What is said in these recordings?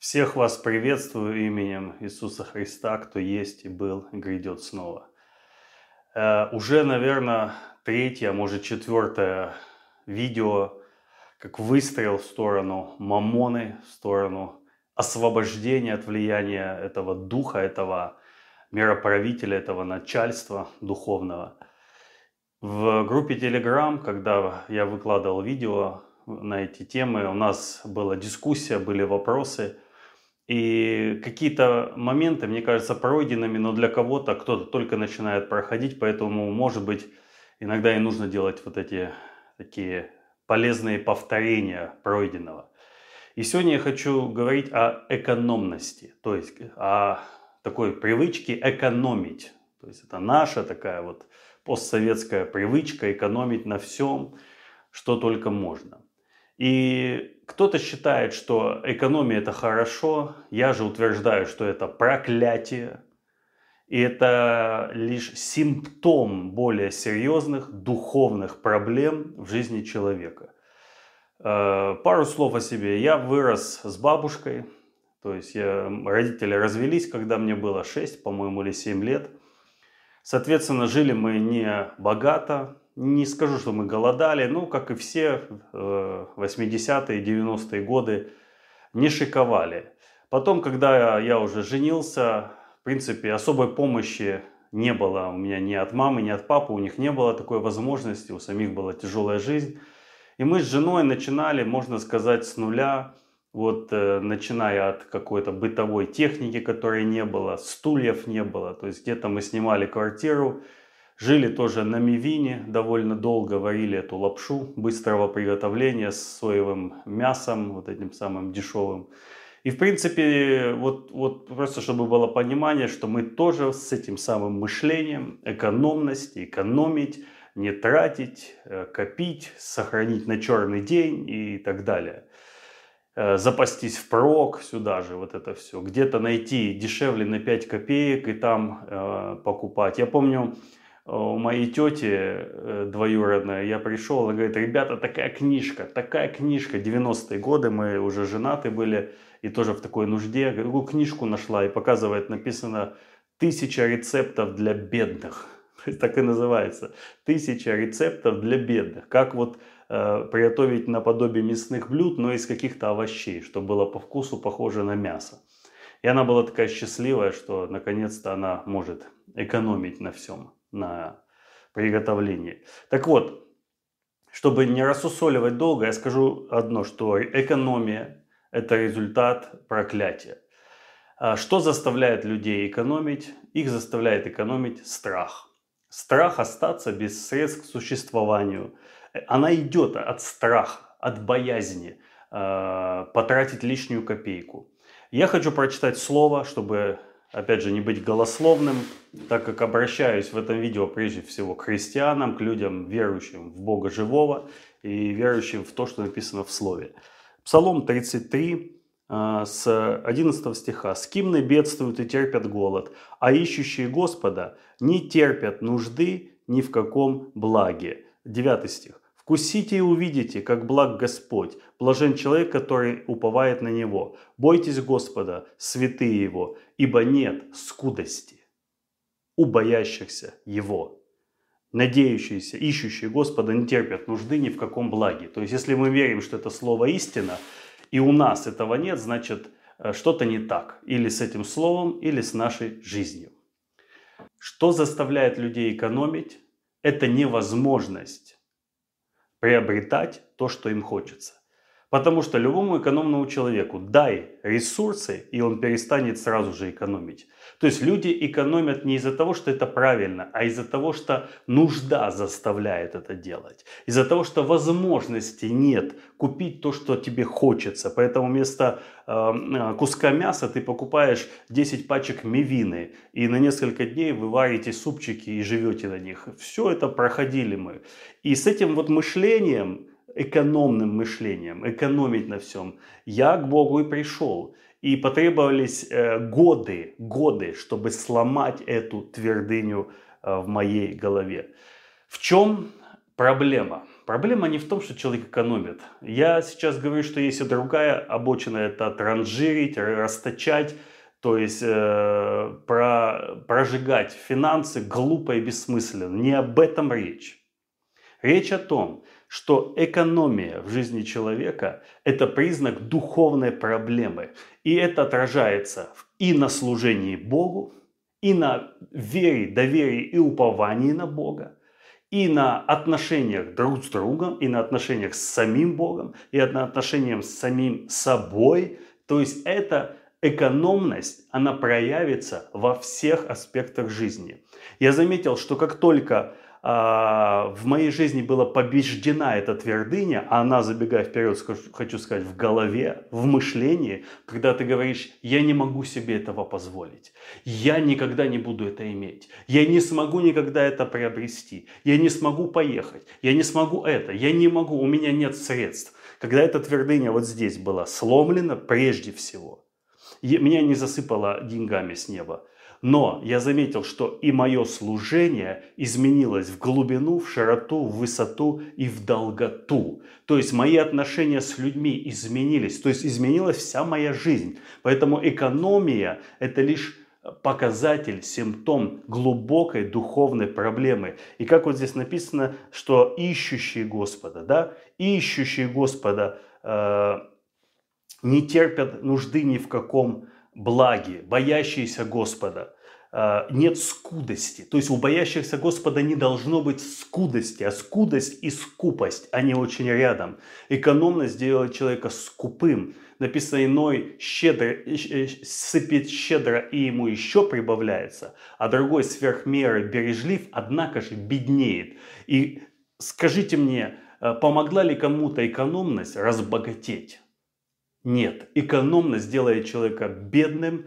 Всех вас приветствую именем Иисуса Христа, кто есть и был, и грядет снова. Э, уже, наверное, третье, а может четвертое видео, как выстрел в сторону мамоны, в сторону освобождения от влияния этого духа, этого мироправителя, этого начальства духовного. В группе Telegram, когда я выкладывал видео на эти темы, у нас была дискуссия, были вопросы – и какие-то моменты, мне кажется, пройденными, но для кого-то кто-то только начинает проходить, поэтому, может быть, иногда и нужно делать вот эти такие полезные повторения пройденного. И сегодня я хочу говорить о экономности, то есть о такой привычке экономить. То есть это наша такая вот постсоветская привычка экономить на всем, что только можно. И кто-то считает, что экономия это хорошо, я же утверждаю, что это проклятие. И это лишь симптом более серьезных духовных проблем в жизни человека. Э, пару слов о себе. Я вырос с бабушкой, то есть я, родители развелись, когда мне было 6, по-моему, или 7 лет. Соответственно, жили мы не богато, не скажу, что мы голодали, ну, как и все 80-е, 90-е годы, не шиковали. Потом, когда я уже женился, в принципе, особой помощи не было у меня ни от мамы, ни от папы, у них не было такой возможности, у самих была тяжелая жизнь. И мы с женой начинали, можно сказать, с нуля, вот э, начиная от какой-то бытовой техники, которой не было, стульев не было, то есть где-то мы снимали квартиру, Жили тоже на мивине, довольно долго варили эту лапшу быстрого приготовления с соевым мясом, вот этим самым дешевым. И в принципе, вот, вот просто чтобы было понимание, что мы тоже с этим самым мышлением экономности, экономить, не тратить, э, копить, сохранить на черный день и так далее. Э, запастись в прок сюда же, вот это все. Где-то найти дешевле на 5 копеек и там э, покупать. Я помню, у моей тети э, двоюродной, я пришел, она говорит, ребята, такая книжка, такая книжка, 90-е годы, мы уже женаты были, и тоже в такой нужде, говорю, книжку нашла, и показывает, написано «Тысяча рецептов для бедных». Так и называется. Тысяча рецептов для бедных. Как вот э, приготовить наподобие мясных блюд, но из каких-то овощей, чтобы было по вкусу похоже на мясо. И она была такая счастливая, что наконец-то она может экономить на всем на приготовлении. Так вот, чтобы не рассусоливать долго, я скажу одно, что экономия – это результат проклятия. А что заставляет людей экономить? Их заставляет экономить страх. Страх остаться без средств к существованию. Она идет от страха, от боязни э, потратить лишнюю копейку. Я хочу прочитать слово, чтобы опять же, не быть голословным, так как обращаюсь в этом видео прежде всего к христианам, к людям, верующим в Бога живого и верующим в то, что написано в Слове. Псалом 33 а, с 11 стиха. «С кем не бедствуют и терпят голод, а ищущие Господа не терпят нужды ни в каком благе». 9 стих. Вкусите и увидите, как благ Господь, блажен человек, который уповает на Него. Бойтесь Господа, святые Его, ибо нет скудости у боящихся Его. Надеющиеся, ищущие Господа не терпят нужды ни в каком благе. То есть, если мы верим, что это слово истина, и у нас этого нет, значит, э, что-то не так. Или с этим словом, или с нашей жизнью. Что заставляет людей экономить? Это невозможность приобретать то, что им хочется. Потому что любому экономному человеку дай ресурсы, и он перестанет сразу же экономить. То есть люди экономят не из-за того, что это правильно, а из-за того, что нужда заставляет это делать. Из-за того, что возможности нет купить то, что тебе хочется. Поэтому вместо э, куска мяса ты покупаешь 10 пачек мивины. И на несколько дней вы варите супчики и живете на них. Все это проходили мы. И с этим вот мышлением экономным мышлением, экономить на всем. Я к Богу и пришел. И потребовались э, годы, годы, чтобы сломать эту твердыню э, в моей голове. В чем проблема? Проблема не в том, что человек экономит. Я сейчас говорю, что есть и другая обочина, это транжирить, расточать, то есть э, про, прожигать финансы глупо и бессмысленно. Не об этом речь. Речь о том, что экономия в жизни человека – это признак духовной проблемы. И это отражается и на служении Богу, и на вере, доверии и уповании на Бога, и на отношениях друг с другом, и на отношениях с самим Богом, и на отношениях с самим собой. То есть эта экономность, она проявится во всех аспектах жизни. Я заметил, что как только в моей жизни была побеждена эта твердыня, а она, забегая вперед, хочу сказать, в голове, в мышлении, когда ты говоришь, я не могу себе этого позволить, я никогда не буду это иметь, я не смогу никогда это приобрести, я не смогу поехать, я не смогу это, я не могу, у меня нет средств. Когда эта твердыня вот здесь была сломлена прежде всего, меня не засыпало деньгами с неба, но я заметил, что и мое служение изменилось в глубину, в широту, в высоту и в долготу. То есть мои отношения с людьми изменились, то есть изменилась вся моя жизнь. Поэтому экономия – это лишь показатель, симптом глубокой духовной проблемы. И как вот здесь написано, что ищущие Господа, да, ищущие Господа э, не терпят нужды ни в каком благи, боящиеся Господа. А, нет скудости. То есть у боящихся Господа не должно быть скудости, а скудость и скупость, они очень рядом. Экономность делает человека скупым. Написано, иной щедро, э, э, сыпет щедро и ему еще прибавляется, а другой сверх меры бережлив, однако же беднеет. И скажите мне, э, помогла ли кому-то экономность разбогатеть? Нет, экономность делает человека бедным,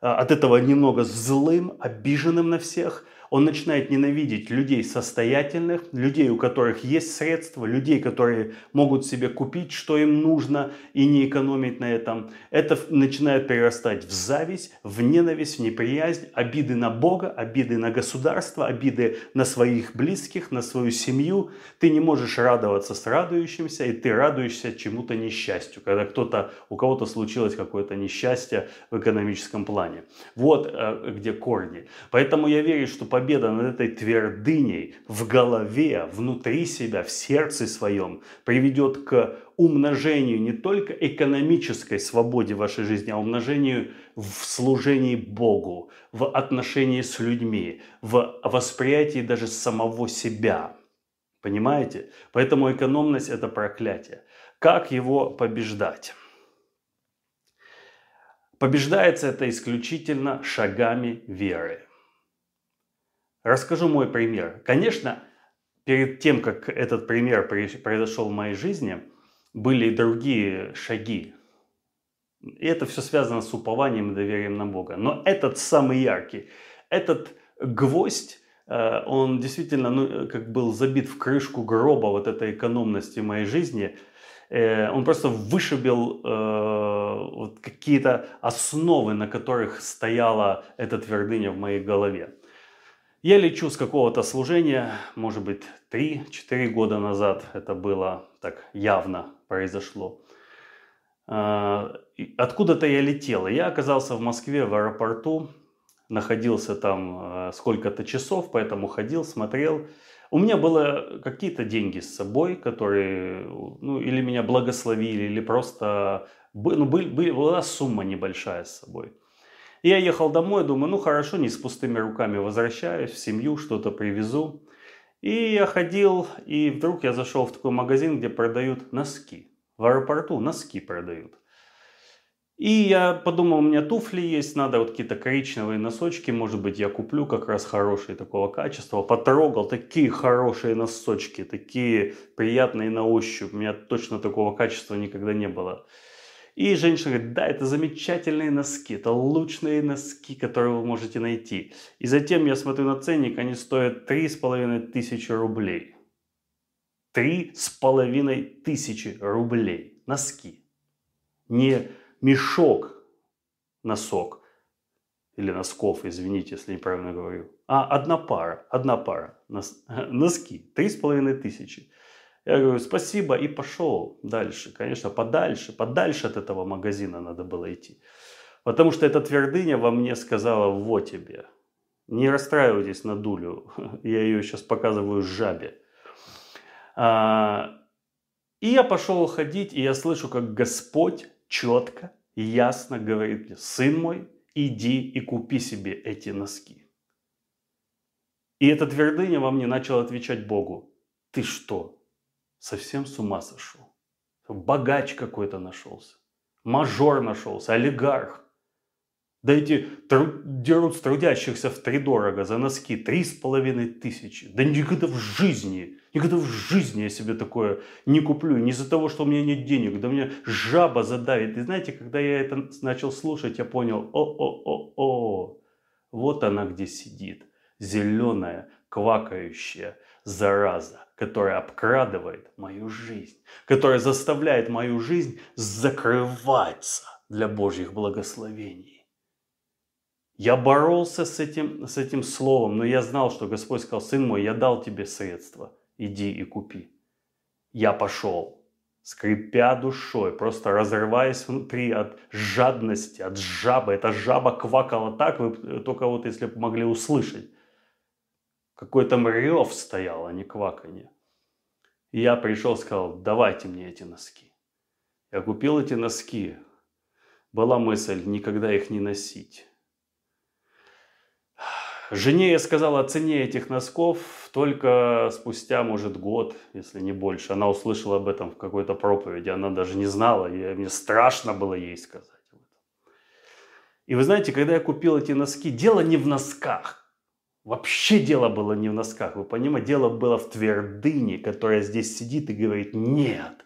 а, от этого немного злым, обиженным на всех – он начинает ненавидеть людей состоятельных, людей, у которых есть средства, людей, которые могут себе купить, что им нужно, и не экономить на этом. Это начинает перерастать в зависть, в ненависть, в неприязнь, обиды на Бога, обиды на государство, обиды на своих близких, на свою семью. Ты не можешь радоваться с радующимся, и ты радуешься чему-то несчастью, когда кто-то, у кого-то случилось какое-то несчастье в экономическом плане. Вот э, где корни. Поэтому я верю, что по победа над этой твердыней в голове, внутри себя, в сердце своем приведет к умножению не только экономической свободе вашей жизни, а умножению в служении Богу, в отношении с людьми, в восприятии даже самого себя. Понимаете? Поэтому экономность – это проклятие. Как его побеждать? Побеждается это исключительно шагами веры. Расскажу мой пример. Конечно, перед тем, как этот пример произошел в моей жизни, были и другие шаги. И это все связано с упованием и доверием на Бога. Но этот самый яркий, этот гвоздь, э, он действительно ну, как был забит в крышку гроба вот этой экономности моей жизни. Э, он просто вышибил э, вот какие-то основы, на которых стояла эта твердыня в моей голове. Я лечу с какого-то служения, может быть, 3-4 года назад это было так явно произошло. А, откуда-то я летел. Я оказался в Москве в аэропорту, находился там а, сколько-то часов, поэтому ходил, смотрел. У меня было какие-то деньги с собой, которые ну, или меня благословили, или просто ну, была сумма небольшая с собой. Я ехал домой, думаю, ну хорошо, не с пустыми руками возвращаюсь в семью, что-то привезу. И я ходил, и вдруг я зашел в такой магазин, где продают носки. В аэропорту носки продают. И я подумал, у меня туфли есть, надо вот какие-то коричневые носочки, может быть, я куплю как раз хорошие такого качества. Потрогал, такие хорошие носочки, такие приятные на ощупь. У меня точно такого качества никогда не было. И женщина говорит, да, это замечательные носки, это лучшие носки, которые вы можете найти. И затем я смотрю на ценник, они стоят три с половиной тысячи рублей. Три с половиной тысячи рублей. Носки. Не мешок носок или носков, извините, если неправильно говорю, а одна пара, одна пара носки, три с половиной тысячи. Я говорю, спасибо, и пошел дальше. Конечно, подальше, подальше от этого магазина надо было идти. Потому что эта твердыня во мне сказала, вот тебе. Не расстраивайтесь на дулю. Я ее сейчас показываю жабе. А, и я пошел ходить, и я слышу, как Господь четко и ясно говорит мне, сын мой, иди и купи себе эти носки. И эта твердыня во мне начала отвечать Богу, ты что, совсем с ума сошел? Богач какой-то нашелся, мажор нашелся, олигарх. Да эти тру- дерут с трудящихся в три дорого за носки три с половиной тысячи. Да никогда в жизни, никогда в жизни я себе такое не куплю. Не из-за того, что у меня нет денег, да мне жаба задавит. И знаете, когда я это начал слушать, я понял, о-о-о-о, вот она где сидит. Зеленая, квакающая зараза, которая обкрадывает мою жизнь, которая заставляет мою жизнь закрываться для Божьих благословений. Я боролся с этим, с этим словом, но я знал, что Господь сказал, сын мой, я дал тебе средства, иди и купи. Я пошел, скрипя душой, просто разрываясь внутри от жадности, от жабы. Эта жаба квакала так, вы только вот если бы могли услышать. Какой там рев стоял, а не кваканье. И я пришел, сказал, давайте мне эти носки. Я купил эти носки. Была мысль никогда их не носить. Жене я сказал о цене этих носков только спустя, может, год, если не больше. Она услышала об этом в какой-то проповеди, она даже не знала, и мне страшно было ей сказать. И вы знаете, когда я купил эти носки, дело не в носках. Вообще дело было не в носках, вы понимаете, дело было в твердыне, которая здесь сидит и говорит, нет,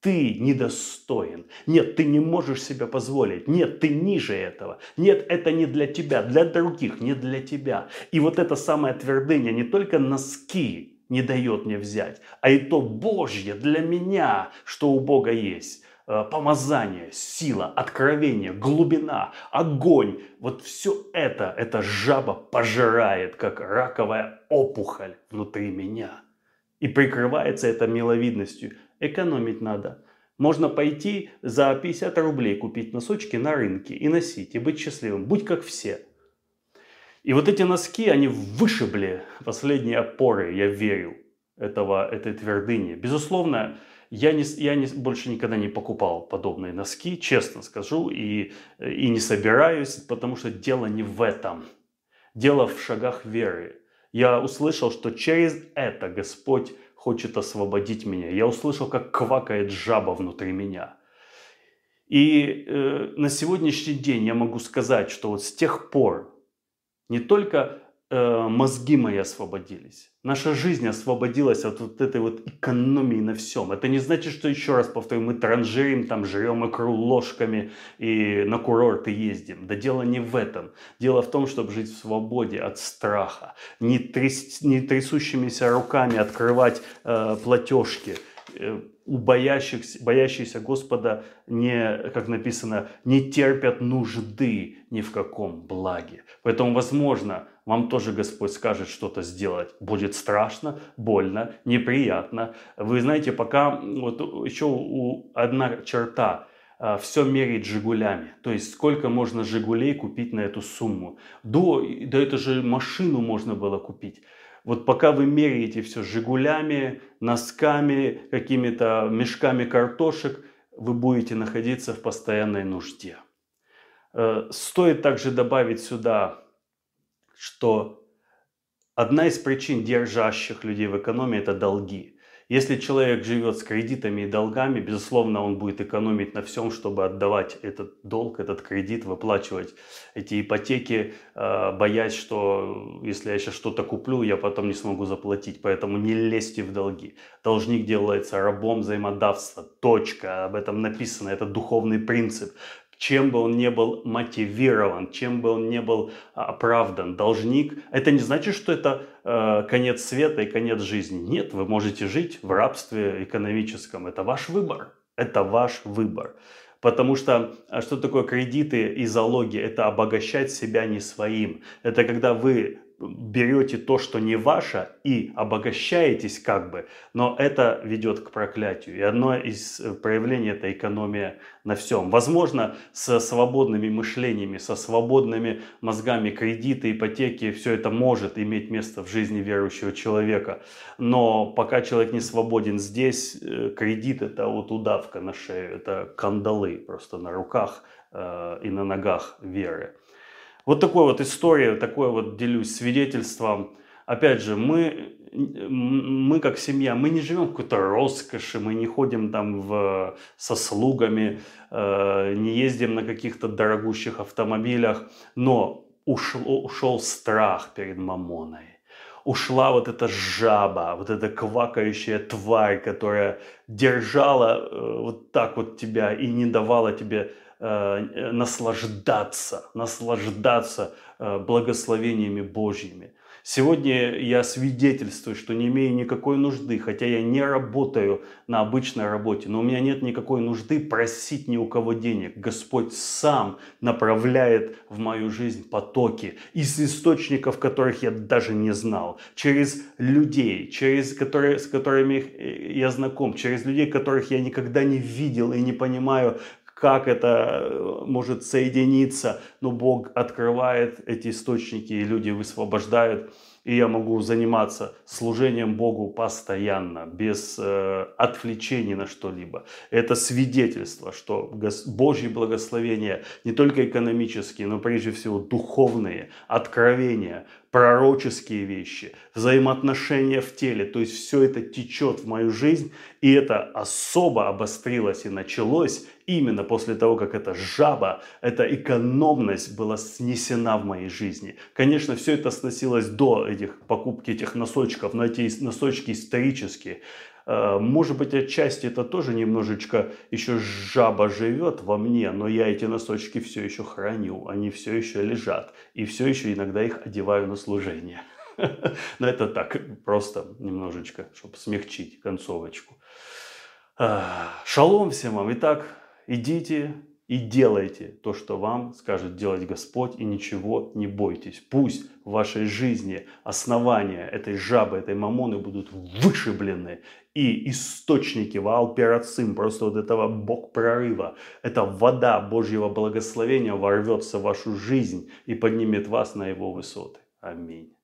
ты недостоин. Нет, ты не можешь себе позволить. Нет, ты ниже этого. Нет, это не для тебя, для других, не для тебя. И вот эта самая твердыня не только носки не дает мне взять, а и то Божье для меня, что у Бога есть помазание, сила, откровение, глубина, огонь. Вот все это, эта жаба пожирает, как раковая опухоль внутри меня. И прикрывается это миловидностью экономить надо. Можно пойти за 50 рублей купить носочки на рынке и носить, и быть счастливым. Будь как все. И вот эти носки, они вышибли последние опоры, я верю, этого, этой твердыни. Безусловно, я, не, я не, больше никогда не покупал подобные носки, честно скажу, и, и не собираюсь, потому что дело не в этом. Дело в шагах веры. Я услышал, что через это Господь хочет освободить меня. Я услышал, как квакает жаба внутри меня. И э, на сегодняшний день я могу сказать, что вот с тех пор не только э, мозги мои освободились, наша жизнь освободилась от вот этой вот экономии на всем. Это не значит, что, еще раз повторю, мы транжирим, там, жрем икру ложками и на курорты ездим. Да дело не в этом. Дело в том, чтобы жить в свободе от страха, не, тряс, не трясущимися руками открывать э, платежки, э, у боящихся, боящихся Господа, не, как написано, не терпят нужды ни в каком благе. Поэтому, возможно, вам тоже Господь скажет что-то сделать. Будет страшно, больно, неприятно. Вы знаете, пока вот еще у, одна черта а, – все мерить «Жигулями». То есть сколько можно «Жигулей» купить на эту сумму. До, да это же машину можно было купить. Вот пока вы меряете все «Жигулями», носками, какими-то мешками картошек, вы будете находиться в постоянной нужде. Э, стоит также добавить сюда что одна из причин держащих людей в экономии – это долги. Если человек живет с кредитами и долгами, безусловно, он будет экономить на всем, чтобы отдавать этот долг, этот кредит, выплачивать эти ипотеки, э, боясь, что если я сейчас что-то куплю, я потом не смогу заплатить. Поэтому не лезьте в долги. Должник делается рабом взаимодавства. Точка. Об этом написано. Это духовный принцип чем бы он не был мотивирован, чем бы он не был а, оправдан. Должник, это не значит, что это э, конец света и конец жизни. Нет, вы можете жить в рабстве экономическом. Это ваш выбор. Это ваш выбор. Потому что что такое кредиты и залоги? Это обогащать себя не своим. Это когда вы берете то, что не ваше, и обогащаетесь как бы, но это ведет к проклятию. И одно из э, проявлений – это экономия на всем. Возможно, со свободными мышлениями, со свободными мозгами, кредиты, ипотеки, все это может иметь место в жизни верующего человека. Но пока человек не свободен здесь, э, кредит – это вот удавка на шею, это кандалы просто на руках э, и на ногах веры. Вот такой вот история, такое вот делюсь свидетельством. Опять же, мы, мы как семья, мы не живем в какой-то роскоши, мы не ходим там в, со слугами, э, не ездим на каких-то дорогущих автомобилях, но ушел, ушел страх перед мамоной ушла вот эта жаба, вот эта квакающая тварь, которая держала э, вот так вот тебя и не давала тебе Э, наслаждаться, наслаждаться э, благословениями Божьими. Сегодня я свидетельствую, что не имею никакой нужды, хотя я не работаю на обычной работе, но у меня нет никакой нужды просить ни у кого денег. Господь сам направляет в мою жизнь потоки из источников, которых я даже не знал, через людей, через которые, с которыми я знаком, через людей, которых я никогда не видел и не понимаю, как это э, может соединиться, но Бог открывает эти источники, и люди высвобождают и я могу заниматься служением Богу постоянно, без э, отвлечений на что-либо. Это свидетельство, что Божьи благословения не только экономические, но прежде всего духовные, откровения, пророческие вещи, взаимоотношения в теле. То есть все это течет в мою жизнь, и это особо обострилось и началось именно после того, как эта жаба, эта экономность была снесена в моей жизни. Конечно, все это сносилось до этих покупки этих носочков, но эти носочки исторические. Э, может быть, отчасти это тоже немножечко еще жаба живет во мне, но я эти носочки все еще храню, они все еще лежат, и все еще иногда их одеваю на служение. Но это так, просто немножечко, чтобы смягчить концовочку. Э, шалом всем вам. Итак, идите, и делайте то, что вам скажет делать Господь, и ничего не бойтесь. Пусть в вашей жизни основания этой жабы, этой мамоны будут вышиблены, и источники Ваалперацим, просто вот этого бог прорыва, эта вода Божьего благословения ворвется в вашу жизнь и поднимет вас на его высоты. Аминь.